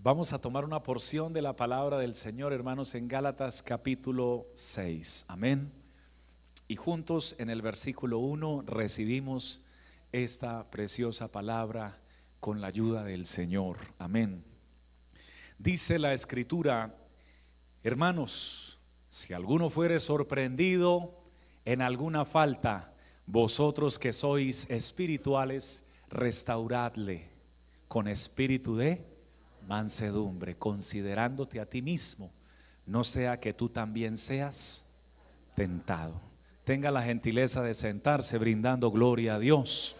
Vamos a tomar una porción de la palabra del Señor, hermanos, en Gálatas capítulo 6. Amén. Y juntos en el versículo 1 recibimos esta preciosa palabra con la ayuda del Señor. Amén. Dice la escritura, hermanos, si alguno fuere sorprendido en alguna falta, vosotros que sois espirituales, restauradle con espíritu de mansedumbre, considerándote a ti mismo, no sea que tú también seas tentado. Tenga la gentileza de sentarse brindando gloria a Dios.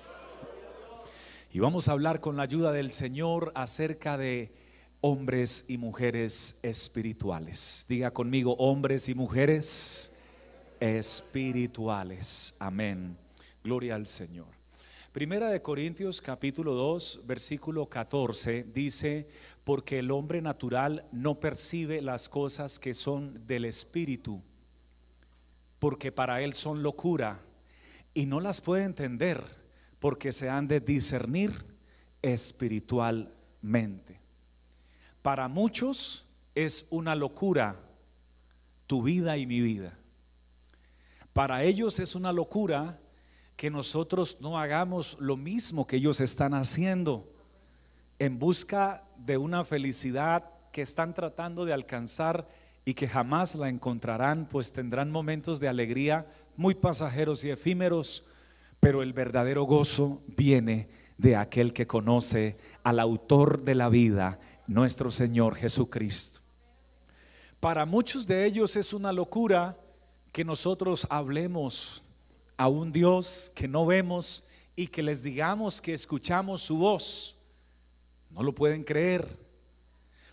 Y vamos a hablar con la ayuda del Señor acerca de hombres y mujeres espirituales. Diga conmigo, hombres y mujeres espirituales. Amén. Gloria al Señor. Primera de Corintios capítulo 2 versículo 14 dice, porque el hombre natural no percibe las cosas que son del Espíritu, porque para él son locura y no las puede entender porque se han de discernir espiritualmente. Para muchos es una locura tu vida y mi vida. Para ellos es una locura que nosotros no hagamos lo mismo que ellos están haciendo en busca de una felicidad que están tratando de alcanzar y que jamás la encontrarán, pues tendrán momentos de alegría muy pasajeros y efímeros, pero el verdadero gozo viene de aquel que conoce al autor de la vida, nuestro Señor Jesucristo. Para muchos de ellos es una locura que nosotros hablemos a un Dios que no vemos y que les digamos que escuchamos su voz. No lo pueden creer,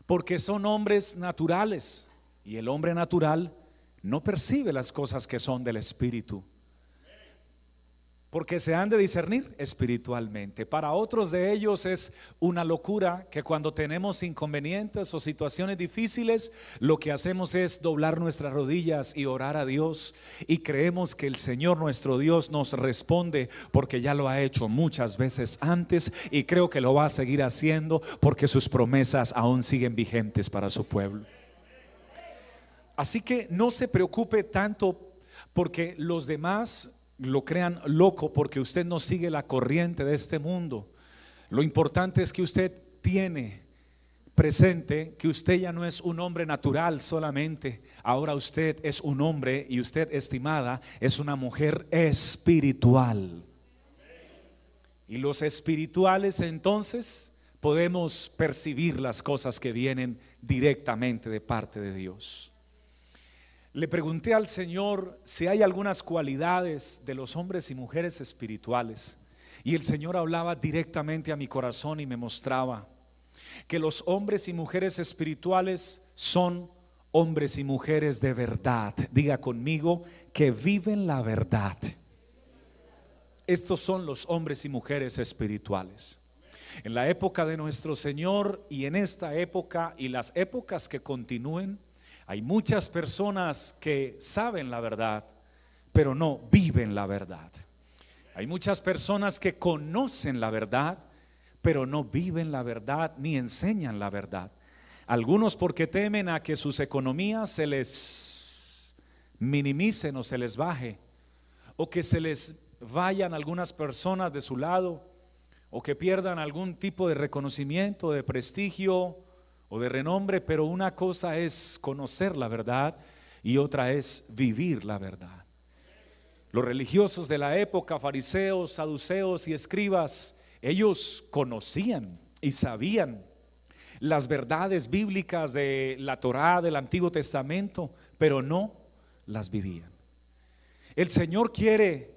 porque son hombres naturales y el hombre natural no percibe las cosas que son del Espíritu porque se han de discernir espiritualmente. Para otros de ellos es una locura que cuando tenemos inconvenientes o situaciones difíciles, lo que hacemos es doblar nuestras rodillas y orar a Dios y creemos que el Señor nuestro Dios nos responde porque ya lo ha hecho muchas veces antes y creo que lo va a seguir haciendo porque sus promesas aún siguen vigentes para su pueblo. Así que no se preocupe tanto porque los demás lo crean loco porque usted no sigue la corriente de este mundo. Lo importante es que usted tiene presente que usted ya no es un hombre natural solamente, ahora usted es un hombre y usted, estimada, es una mujer espiritual. Y los espirituales entonces podemos percibir las cosas que vienen directamente de parte de Dios. Le pregunté al Señor si hay algunas cualidades de los hombres y mujeres espirituales. Y el Señor hablaba directamente a mi corazón y me mostraba que los hombres y mujeres espirituales son hombres y mujeres de verdad. Diga conmigo que viven la verdad. Estos son los hombres y mujeres espirituales. En la época de nuestro Señor y en esta época y las épocas que continúen, hay muchas personas que saben la verdad, pero no viven la verdad. Hay muchas personas que conocen la verdad, pero no viven la verdad ni enseñan la verdad. Algunos porque temen a que sus economías se les minimicen o se les baje, o que se les vayan algunas personas de su lado, o que pierdan algún tipo de reconocimiento, de prestigio, o de renombre, pero una cosa es conocer la verdad y otra es vivir la verdad. Los religiosos de la época, fariseos, saduceos y escribas, ellos conocían y sabían las verdades bíblicas de la Torá del Antiguo Testamento, pero no las vivían. El Señor quiere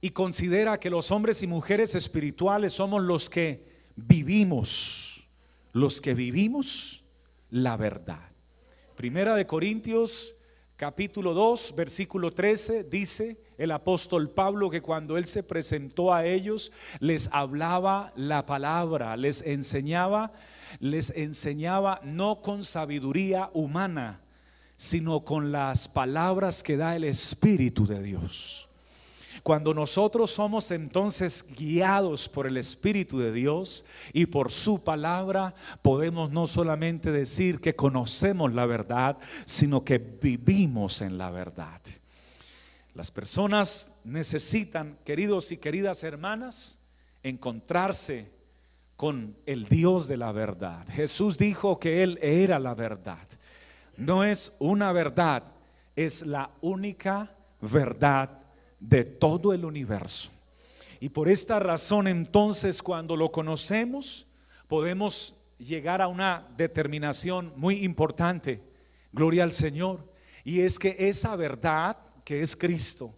y considera que los hombres y mujeres espirituales somos los que vivimos los que vivimos la verdad. Primera de Corintios capítulo 2, versículo 13 dice el apóstol Pablo que cuando él se presentó a ellos les hablaba la palabra, les enseñaba, les enseñaba no con sabiduría humana, sino con las palabras que da el Espíritu de Dios. Cuando nosotros somos entonces guiados por el Espíritu de Dios y por su palabra, podemos no solamente decir que conocemos la verdad, sino que vivimos en la verdad. Las personas necesitan, queridos y queridas hermanas, encontrarse con el Dios de la verdad. Jesús dijo que Él era la verdad. No es una verdad, es la única verdad de todo el universo. Y por esta razón entonces cuando lo conocemos podemos llegar a una determinación muy importante, gloria al Señor, y es que esa verdad que es Cristo.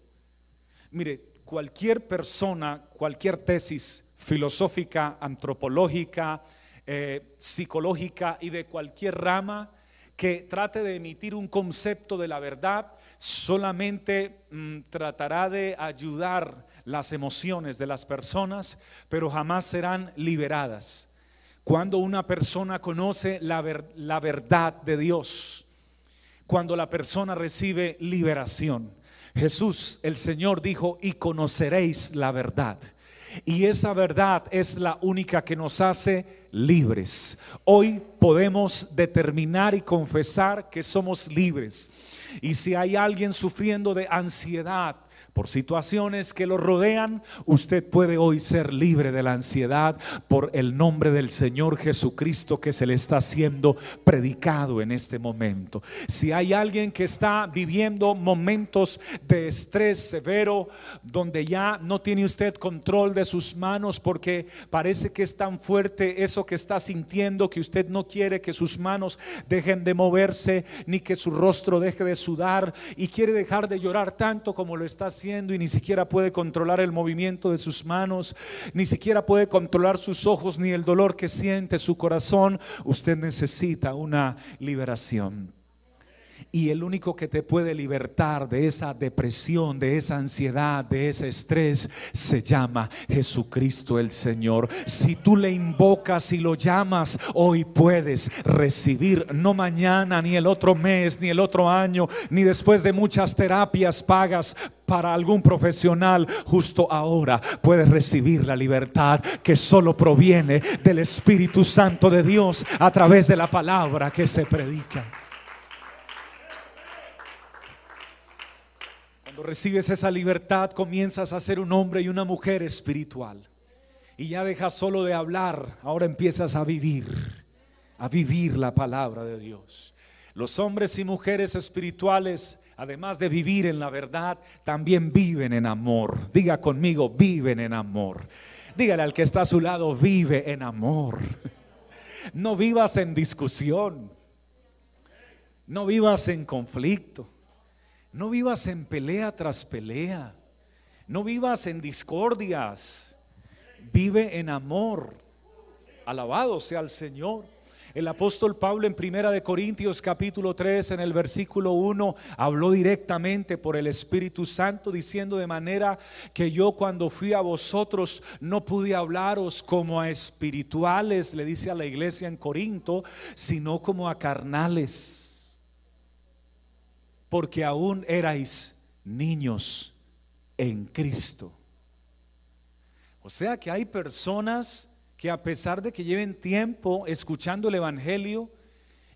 Mire, cualquier persona, cualquier tesis filosófica, antropológica, eh, psicológica y de cualquier rama que trate de emitir un concepto de la verdad, solamente mm, tratará de ayudar las emociones de las personas, pero jamás serán liberadas. Cuando una persona conoce la, la verdad de Dios, cuando la persona recibe liberación, Jesús, el Señor, dijo, y conoceréis la verdad. Y esa verdad es la única que nos hace libres. Hoy podemos determinar y confesar que somos libres. Y si hay alguien sufriendo de ansiedad, por situaciones que lo rodean, usted puede hoy ser libre de la ansiedad por el nombre del Señor Jesucristo que se le está siendo predicado en este momento. Si hay alguien que está viviendo momentos de estrés severo, donde ya no tiene usted control de sus manos porque parece que es tan fuerte eso que está sintiendo que usted no quiere que sus manos dejen de moverse ni que su rostro deje de sudar y quiere dejar de llorar tanto como lo está haciendo y ni siquiera puede controlar el movimiento de sus manos, ni siquiera puede controlar sus ojos ni el dolor que siente su corazón, usted necesita una liberación. Y el único que te puede libertar de esa depresión, de esa ansiedad, de ese estrés, se llama Jesucristo el Señor. Si tú le invocas y lo llamas, hoy puedes recibir, no mañana, ni el otro mes, ni el otro año, ni después de muchas terapias pagas para algún profesional, justo ahora puedes recibir la libertad que solo proviene del Espíritu Santo de Dios a través de la palabra que se predica. Recibes esa libertad, comienzas a ser un hombre y una mujer espiritual. Y ya dejas solo de hablar, ahora empiezas a vivir, a vivir la palabra de Dios. Los hombres y mujeres espirituales, además de vivir en la verdad, también viven en amor. Diga conmigo, viven en amor. Dígale al que está a su lado, vive en amor. No vivas en discusión. No vivas en conflicto. No vivas en pelea tras pelea. No vivas en discordias. Vive en amor. Alabado sea el Señor. El apóstol Pablo en Primera de Corintios capítulo 3 en el versículo 1 habló directamente por el Espíritu Santo diciendo de manera que yo cuando fui a vosotros no pude hablaros como a espirituales, le dice a la iglesia en Corinto, sino como a carnales porque aún erais niños en Cristo. O sea que hay personas que a pesar de que lleven tiempo escuchando el Evangelio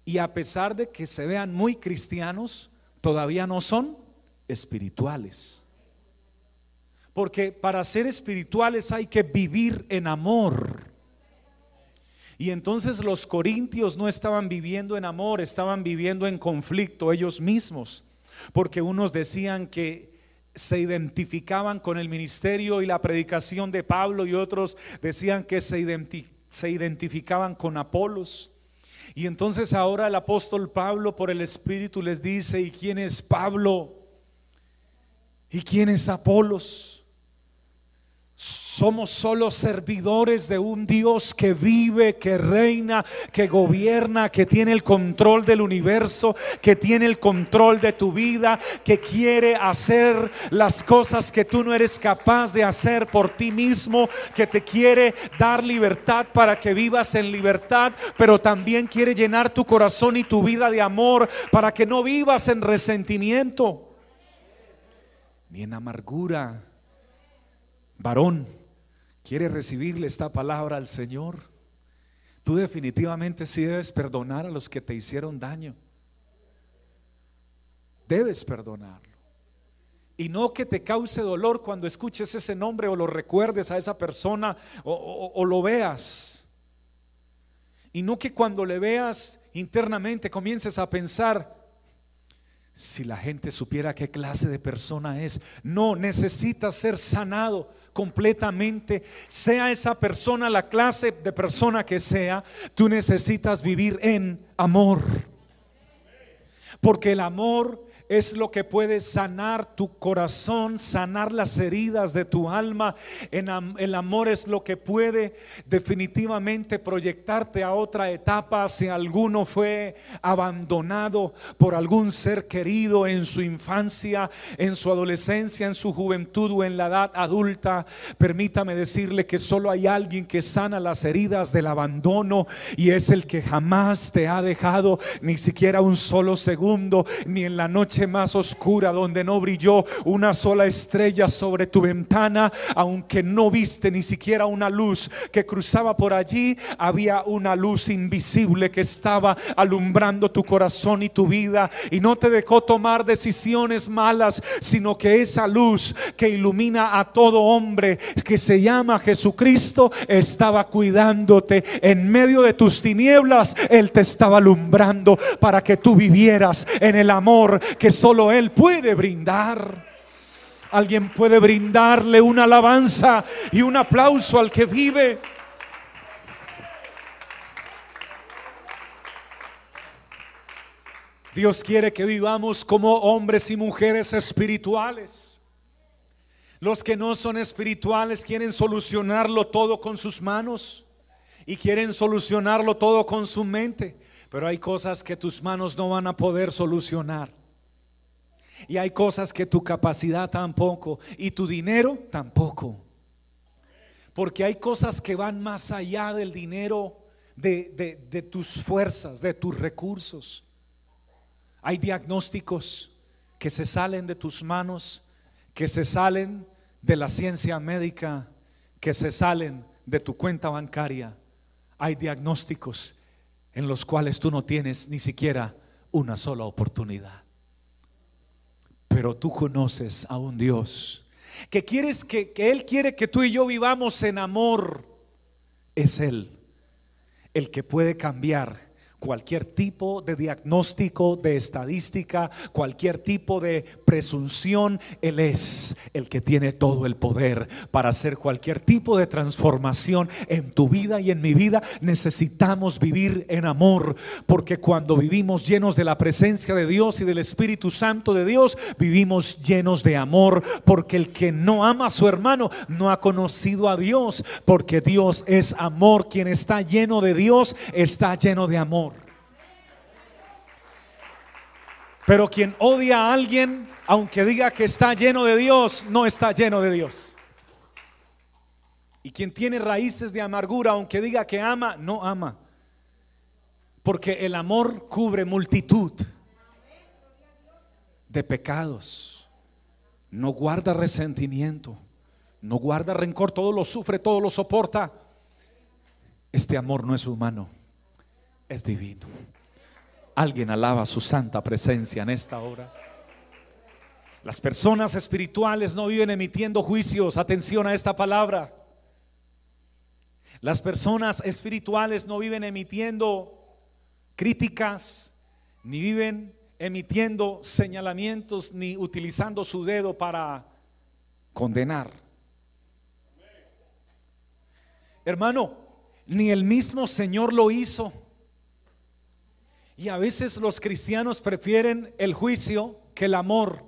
y a pesar de que se vean muy cristianos, todavía no son espirituales. Porque para ser espirituales hay que vivir en amor. Y entonces los corintios no estaban viviendo en amor, estaban viviendo en conflicto ellos mismos, porque unos decían que se identificaban con el ministerio y la predicación de Pablo y otros decían que se, identificaban con Apolos. Y entonces ahora el apóstol Pablo por el Espíritu les dice, ¿y quién es Pablo? ¿Y quién es Apolos? Somos solo servidores de un Dios que vive, que reina, que gobierna, que tiene el control del universo, que tiene el control de tu vida, que quiere hacer las cosas que tú no eres capaz de hacer por ti mismo, que te quiere dar libertad para que vivas en libertad, pero también quiere llenar tu corazón y tu vida de amor para que no vivas en resentimiento ni en amargura. Varón, ¿quiere recibirle esta palabra al Señor? Tú definitivamente sí debes perdonar a los que te hicieron daño. Debes perdonarlo. Y no que te cause dolor cuando escuches ese nombre o lo recuerdes a esa persona o, o lo veas. Y no que cuando le veas internamente comiences a pensar, si la gente supiera qué clase de persona es, no necesita ser sanado completamente, sea esa persona la clase de persona que sea, tú necesitas vivir en amor. Porque el amor es lo que puede sanar tu corazón, sanar las heridas de tu alma. el amor es lo que puede definitivamente proyectarte a otra etapa si alguno fue abandonado por algún ser querido en su infancia, en su adolescencia, en su juventud o en la edad adulta. Permítame decirle que solo hay alguien que sana las heridas del abandono y es el que jamás te ha dejado ni siquiera un solo segundo, ni en la noche más oscura donde no brilló una sola estrella sobre tu ventana, aunque no viste ni siquiera una luz que cruzaba por allí, había una luz invisible que estaba alumbrando tu corazón y tu vida y no te dejó tomar decisiones malas, sino que esa luz que ilumina a todo hombre que se llama Jesucristo estaba cuidándote. En medio de tus tinieblas, Él te estaba alumbrando para que tú vivieras en el amor que solo Él puede brindar. Alguien puede brindarle una alabanza y un aplauso al que vive. Dios quiere que vivamos como hombres y mujeres espirituales. Los que no son espirituales quieren solucionarlo todo con sus manos y quieren solucionarlo todo con su mente. Pero hay cosas que tus manos no van a poder solucionar. Y hay cosas que tu capacidad tampoco y tu dinero tampoco. Porque hay cosas que van más allá del dinero, de, tus fuerzas, de tus recursos. Hay diagnósticos que se salen de tus manos, que se salen de la ciencia médica, que se salen de tu cuenta bancaria. Hay diagnósticos en los cuales tú no tienes ni siquiera una sola oportunidad. Pero tú conoces a un Dios que quieres que, que Él quiere que tú y yo vivamos en amor. Es Él el que puede cambiar cualquier tipo de diagnóstico, de estadística, cualquier tipo de presunción, Él es el que tiene todo el poder para hacer cualquier tipo de transformación en tu vida y en mi vida. Necesitamos vivir en amor, porque cuando vivimos llenos de la presencia de Dios y del Espíritu Santo de Dios, vivimos llenos de amor, porque el que no ama a su hermano no ha conocido a Dios, porque Dios es amor. Quien está lleno de Dios está lleno de amor. Pero quien odia a alguien, aunque diga que está lleno de Dios, no está lleno de Dios. Y quien tiene raíces de amargura, aunque diga que ama, no ama. Porque el amor cubre multitud de pecados. No guarda resentimiento. No guarda rencor. Todo lo sufre, todo lo soporta. Este amor no es humano, es divino. Alguien alaba su santa presencia en esta hora. Las personas espirituales no viven emitiendo juicios. Atención a esta palabra. Las personas espirituales no viven emitiendo críticas, ni viven emitiendo señalamientos, ni utilizando su dedo para condenar. Hermano, ni el mismo Señor lo hizo. Y a veces los cristianos prefieren el juicio que el amor.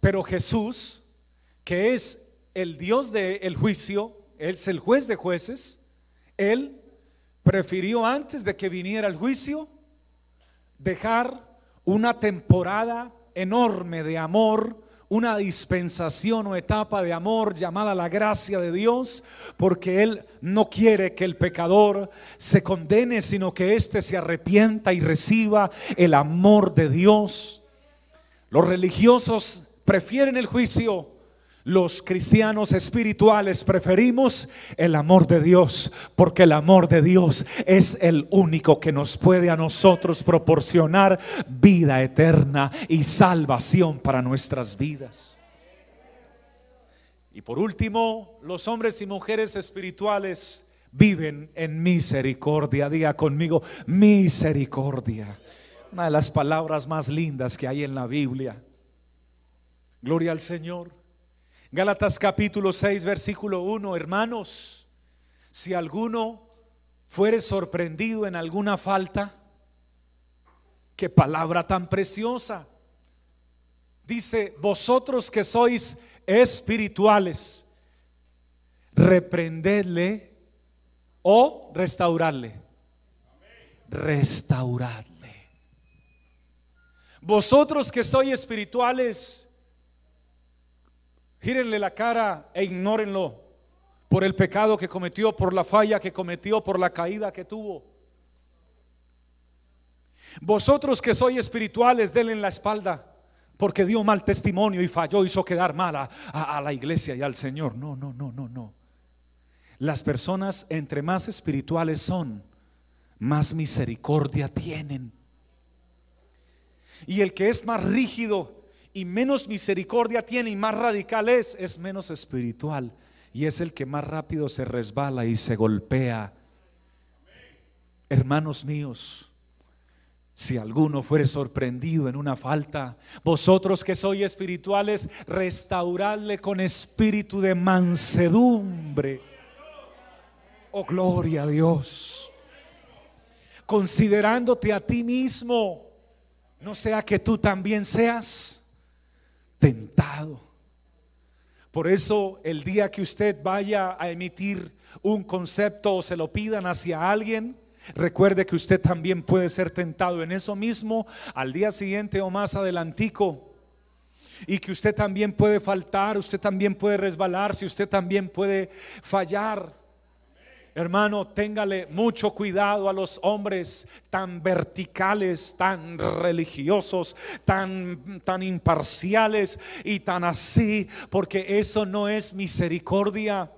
Pero Jesús, que es el Dios del juicio, Él es el juez de jueces, Él prefirió antes de que viniera el juicio dejar una temporada enorme de amor una dispensación o etapa de amor llamada la gracia de Dios, porque Él no quiere que el pecador se condene, sino que éste se arrepienta y reciba el amor de Dios. Los religiosos prefieren el juicio los cristianos espirituales preferimos el amor de Dios, porque el amor de Dios es el único que nos puede a nosotros proporcionar vida eterna y salvación para nuestras vidas. Y por último, los hombres y mujeres espirituales viven en misericordia. Diga conmigo, misericordia. Una de las palabras más lindas que hay en la Biblia. Gloria al Señor. Gálatas capítulo 6, versículo 1, hermanos, si alguno fuere sorprendido en alguna falta, qué palabra tan preciosa. Dice, vosotros que sois espirituales, reprendedle o restaurarle. Restauradle. Vosotros que sois espirituales, Gírenle la cara e ignórenlo por el pecado que cometió, por la falla que cometió, por la caída que tuvo. Vosotros que sois espirituales, denle en la espalda, porque dio mal testimonio y falló, hizo quedar mal a la iglesia y al Señor. No, no, no, no, no. Las personas entre más espirituales son, más misericordia tienen. Y el que es más rígido y menos misericordia tiene y más radical es, es menos espiritual y es el que más rápido se resbala y se golpea. Hermanos míos, si alguno fuere sorprendido en una falta, vosotros que sois espirituales, restauradle con espíritu de mansedumbre. Oh, gloria a Dios. Considerándote a ti mismo, no sea que tú también seas tentado. Por eso el día que usted vaya a emitir un concepto o se lo pidan hacia alguien, recuerde que usted también puede ser tentado en eso mismo al día siguiente o más adelantico. Y que usted también puede faltar, usted también puede resbalarse, usted también puede fallar. Hermano, téngale mucho cuidado a los hombres tan verticales, tan religiosos, tan, tan imparciales y tan así, porque eso no es misericordia.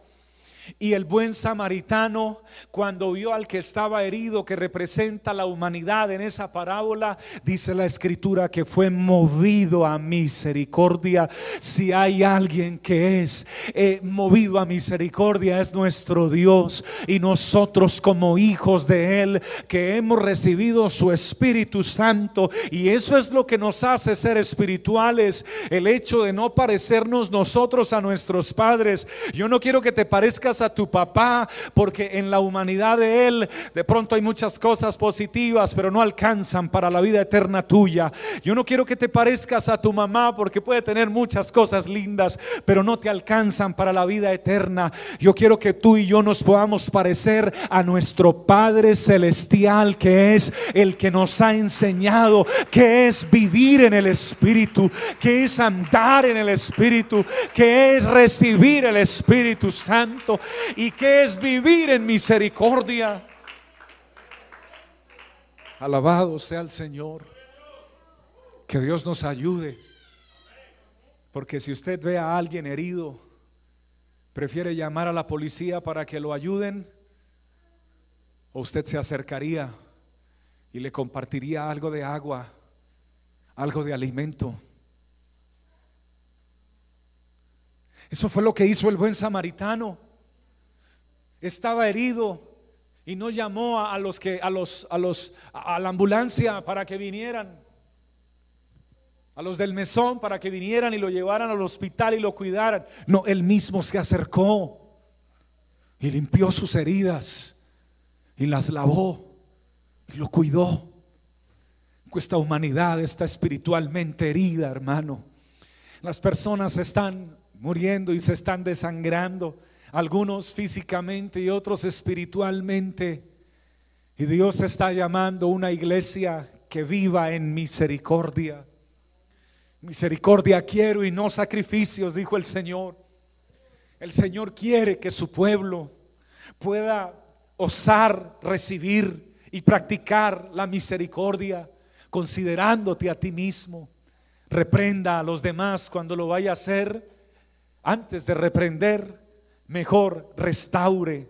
Y el buen samaritano, cuando vio al que estaba herido, que representa la humanidad en esa parábola, dice la escritura que fue movido a misericordia. Si hay alguien que es eh, movido a misericordia, es nuestro Dios. Y nosotros como hijos de Él, que hemos recibido su Espíritu Santo, y eso es lo que nos hace ser espirituales, el hecho de no parecernos nosotros a nuestros padres. Yo no quiero que te parezcas a tu papá, porque en la humanidad de Él de pronto hay muchas cosas positivas, pero no alcanzan para la vida eterna tuya. Yo no quiero que te parezcas a tu mamá, porque puede tener muchas cosas lindas, pero no te alcanzan para la vida eterna. Yo quiero que tú y yo nos podamos parecer a nuestro Padre Celestial, que es el que nos ha enseñado que es vivir en el Espíritu, que es andar en el Espíritu, que es recibir el Espíritu Santo y que es vivir en misericordia. Alabado sea el Señor. Que Dios nos ayude. Porque si usted ve a alguien herido, prefiere llamar a la policía para que lo ayuden, o usted se acercaría y le compartiría algo de agua, algo de alimento. Eso fue lo que hizo el buen samaritano estaba herido y no llamó a, los que a los a los a la ambulancia para que vinieran. A los del mesón para que vinieran y lo llevaran al hospital y lo cuidaran. No, él mismo se acercó y limpió sus heridas y las lavó y lo cuidó. Esta humanidad está espiritualmente herida, hermano. Las personas están muriendo y se están desangrando algunos físicamente y otros espiritualmente. Y Dios está llamando una iglesia que viva en misericordia. Misericordia quiero y no sacrificios, dijo el Señor. El Señor quiere que su pueblo pueda osar recibir y practicar la misericordia, considerándote a ti mismo. Reprenda a los demás cuando lo vaya a hacer antes de reprender, mejor restaure.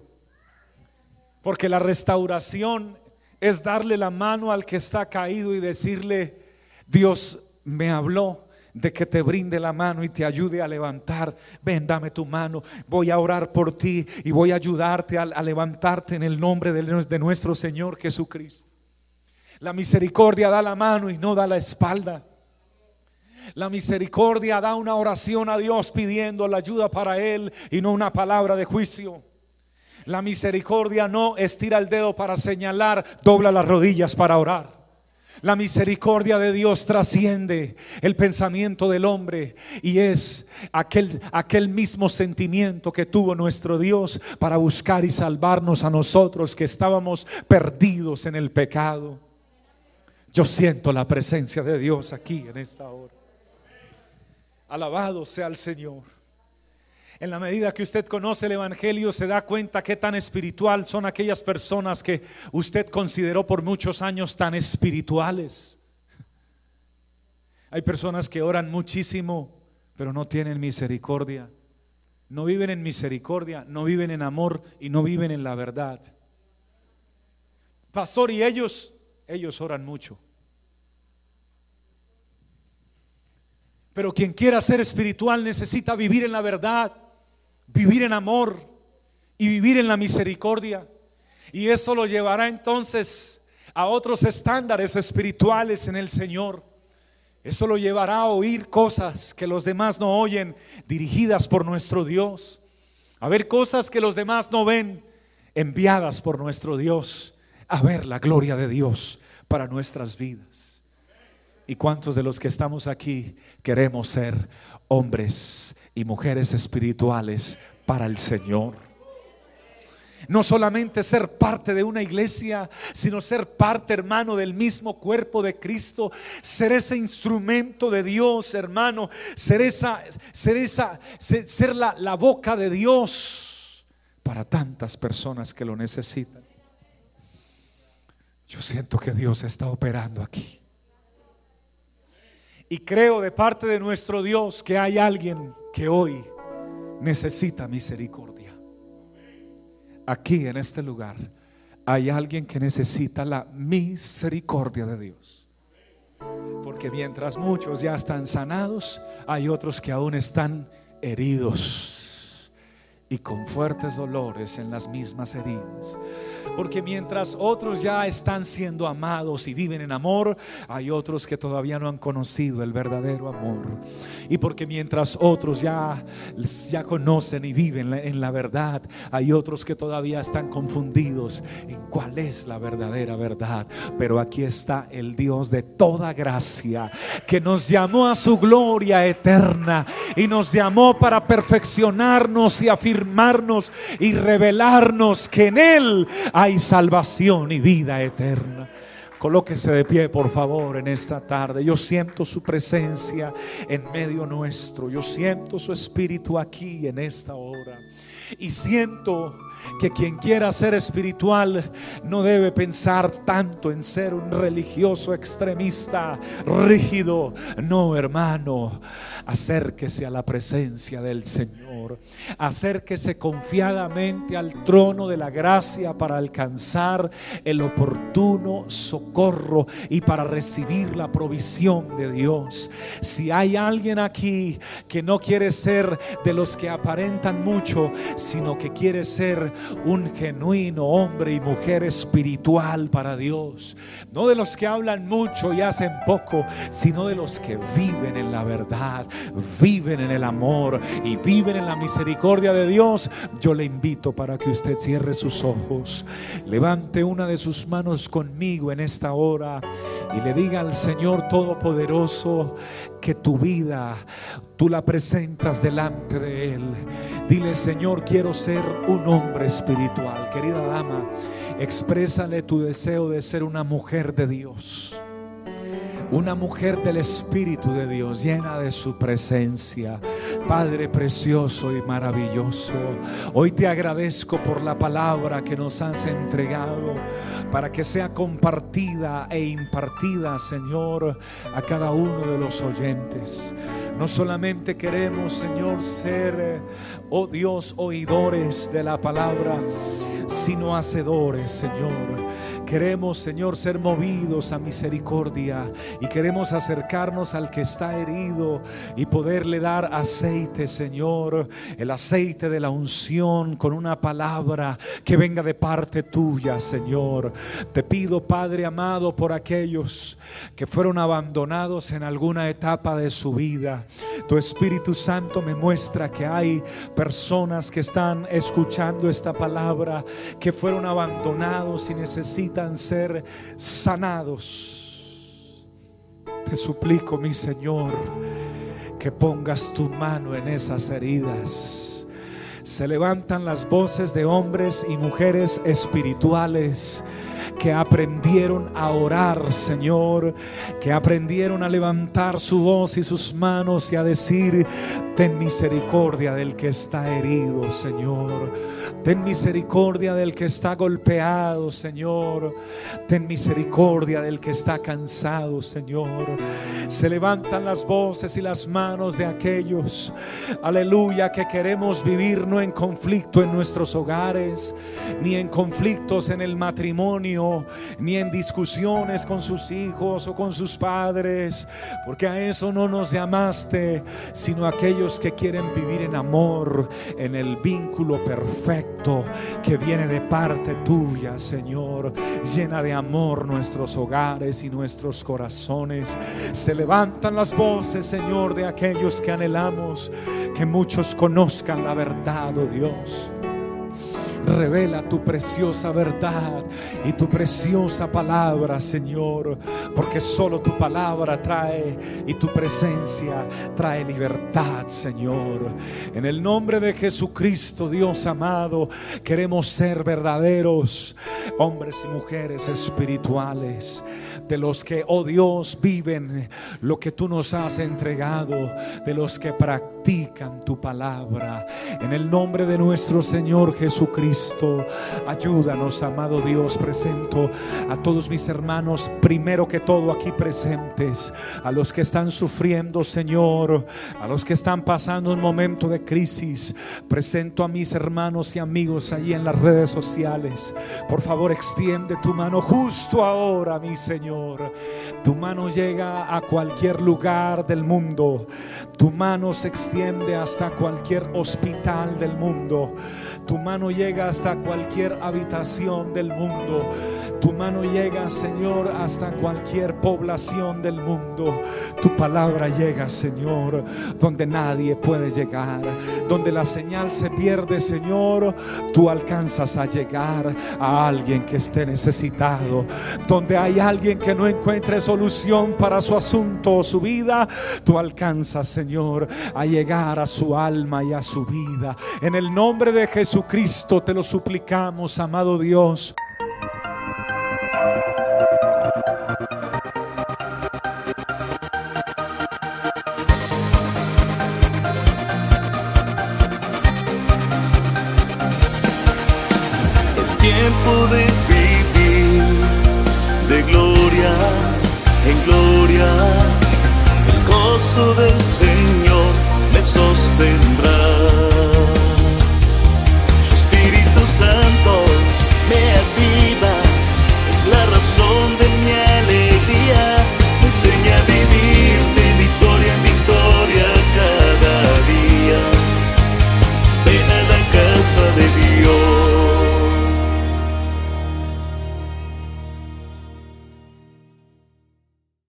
Porque la restauración es darle la mano al que está caído y decirle, Dios me habló de que te brinde la mano y te ayude a levantar. Ven, dame tu mano. Voy a orar por ti y voy a ayudarte a, levantarte en el nombre de, de nuestro Señor Jesucristo. La misericordia da la mano y no da la espalda. La misericordia da una oración a Dios pidiendo la ayuda para Él y no una palabra de juicio. La misericordia no estira el dedo para señalar, dobla las rodillas para orar. La misericordia de Dios trasciende el pensamiento del hombre y es aquel, aquel mismo sentimiento que tuvo nuestro Dios para buscar y salvarnos a nosotros que estábamos perdidos en el pecado. Yo siento la presencia de Dios aquí en esta hora. Alabado sea el Señor. En la medida que usted conoce el Evangelio, se da cuenta qué tan espiritual son aquellas personas que usted consideró por muchos años tan espirituales. Hay personas que oran muchísimo, pero no tienen misericordia. No viven en misericordia, no viven en amor y no viven en la verdad. Pastor, y ellos, ellos oran mucho. Pero quien quiera ser espiritual necesita vivir en la verdad vivir en amor y vivir en la misericordia. Y eso lo llevará entonces a otros estándares espirituales en el Señor. Eso lo llevará a oír cosas que los demás no oyen, dirigidas por nuestro Dios. A ver cosas que los demás no ven, enviadas por nuestro Dios. A ver la gloria de Dios para nuestras vidas. ¿Y cuántos de los que estamos aquí queremos ser hombres y mujeres espirituales para el Señor. No solamente ser parte de una iglesia, sino ser parte, hermano, del mismo cuerpo de Cristo. Ser ese instrumento de Dios, hermano. Ser esa, ser esa, ser, la, la boca de Dios para tantas personas que lo necesitan. Yo siento que Dios está operando aquí. Y creo de parte de nuestro Dios que hay alguien que hoy necesita misericordia. Aquí en este lugar hay alguien que necesita la misericordia de Dios. Porque mientras muchos ya están sanados, hay otros que aún están heridos y con fuertes dolores en las mismas heridas. Porque mientras otros ya están siendo amados y viven en amor, hay otros que todavía no han conocido el verdadero amor. Y porque mientras otros ya, ya conocen y viven en la verdad, hay otros que todavía están confundidos en cuál es la verdadera verdad. Pero aquí está el Dios de toda gracia que nos llamó a su gloria eterna y nos llamó para perfeccionarnos y afirmar y revelarnos que en Él hay salvación y vida eterna. Colóquese de pie, por favor, en esta tarde. Yo siento su presencia en medio nuestro. Yo siento su espíritu aquí en esta hora. Y siento que quien quiera ser espiritual no debe pensar tanto en ser un religioso extremista, rígido. No, hermano, acérquese a la presencia del Señor. Acérquese confiadamente al trono de la gracia para alcanzar el oportuno socorro y para recibir la provisión de Dios. Si hay alguien aquí que no quiere ser de los que aparentan mucho, sino que quiere ser un genuino hombre y mujer espiritual para Dios. No de los que hablan mucho y hacen poco, sino de los que viven en la verdad, viven en el amor y viven en la misericordia de Dios. Yo le invito para que usted cierre sus ojos, levante una de sus manos conmigo en esta hora y le diga al Señor Todopoderoso que tu vida tú la presentas delante de Él. Dile, Señor, quiero ser un hombre espiritual. Querida dama, exprésale tu deseo de ser una mujer de Dios. Una mujer del Espíritu de Dios, llena de su presencia. Padre precioso y maravilloso, hoy te agradezco por la palabra que nos has entregado para que sea compartida e impartida, Señor, a cada uno de los oyentes. No solamente queremos, Señor, ser, oh Dios, oidores de la palabra, sino hacedores, Señor. Queremos, Señor, ser movidos a misericordia y queremos acercarnos al que está herido y poderle dar aceite, Señor, el aceite de la unción con una palabra que venga de parte tuya, Señor. Te pido, Padre amado, por aquellos que fueron abandonados en alguna etapa de su vida. Tu Espíritu Santo me muestra que hay personas que están escuchando esta palabra, que fueron abandonados y necesitan ser sanados. Te suplico, mi Señor, que pongas tu mano en esas heridas. Se levantan las voces de hombres y mujeres espirituales que aprendieron a orar, Señor, que aprendieron a levantar su voz y sus manos y a decir, ten misericordia del que está herido, Señor. Ten misericordia del que está golpeado, Señor. Ten misericordia del que está cansado, Señor. Se levantan las voces y las manos de aquellos, aleluya, que queremos vivir no en conflicto en nuestros hogares, ni en conflictos en el matrimonio, ni en discusiones con sus hijos o con sus padres, porque a eso no nos llamaste, sino aquellos que quieren vivir en amor, en el vínculo perfecto que viene de parte tuya, Señor. Llena de amor nuestros hogares y nuestros corazones. Se levantan las voces, Señor, de aquellos que anhelamos que muchos conozcan la verdad, oh Dios. Revela tu preciosa verdad y tu preciosa palabra, Señor, porque solo tu palabra trae y tu presencia trae libertad, Señor. En el nombre de Jesucristo, Dios amado, queremos ser verdaderos hombres y mujeres espirituales de los que, oh Dios, viven lo que tú nos has entregado, de los que practican tu palabra. En el nombre de nuestro Señor Jesucristo, ayúdanos, amado Dios, presento a todos mis hermanos, primero que todo aquí presentes, a los que están sufriendo, Señor, a los que están pasando un momento de crisis, presento a mis hermanos y amigos allí en las redes sociales. Por favor, extiende tu mano justo ahora, mi Señor. Tu mano llega a cualquier lugar del mundo. Tu mano se extiende hasta cualquier hospital del mundo. Tu mano llega hasta cualquier habitación del mundo. Tu mano llega, Señor, hasta cualquier población del mundo. Tu palabra llega, Señor, donde nadie puede llegar. Donde la señal se pierde, Señor, tú alcanzas a llegar a alguien que esté necesitado. Donde hay alguien que no encuentre solución para su asunto o su vida, tú alcanzas, Señor, a llegar a su alma y a su vida. En el nombre de Jesucristo te lo suplicamos, amado Dios.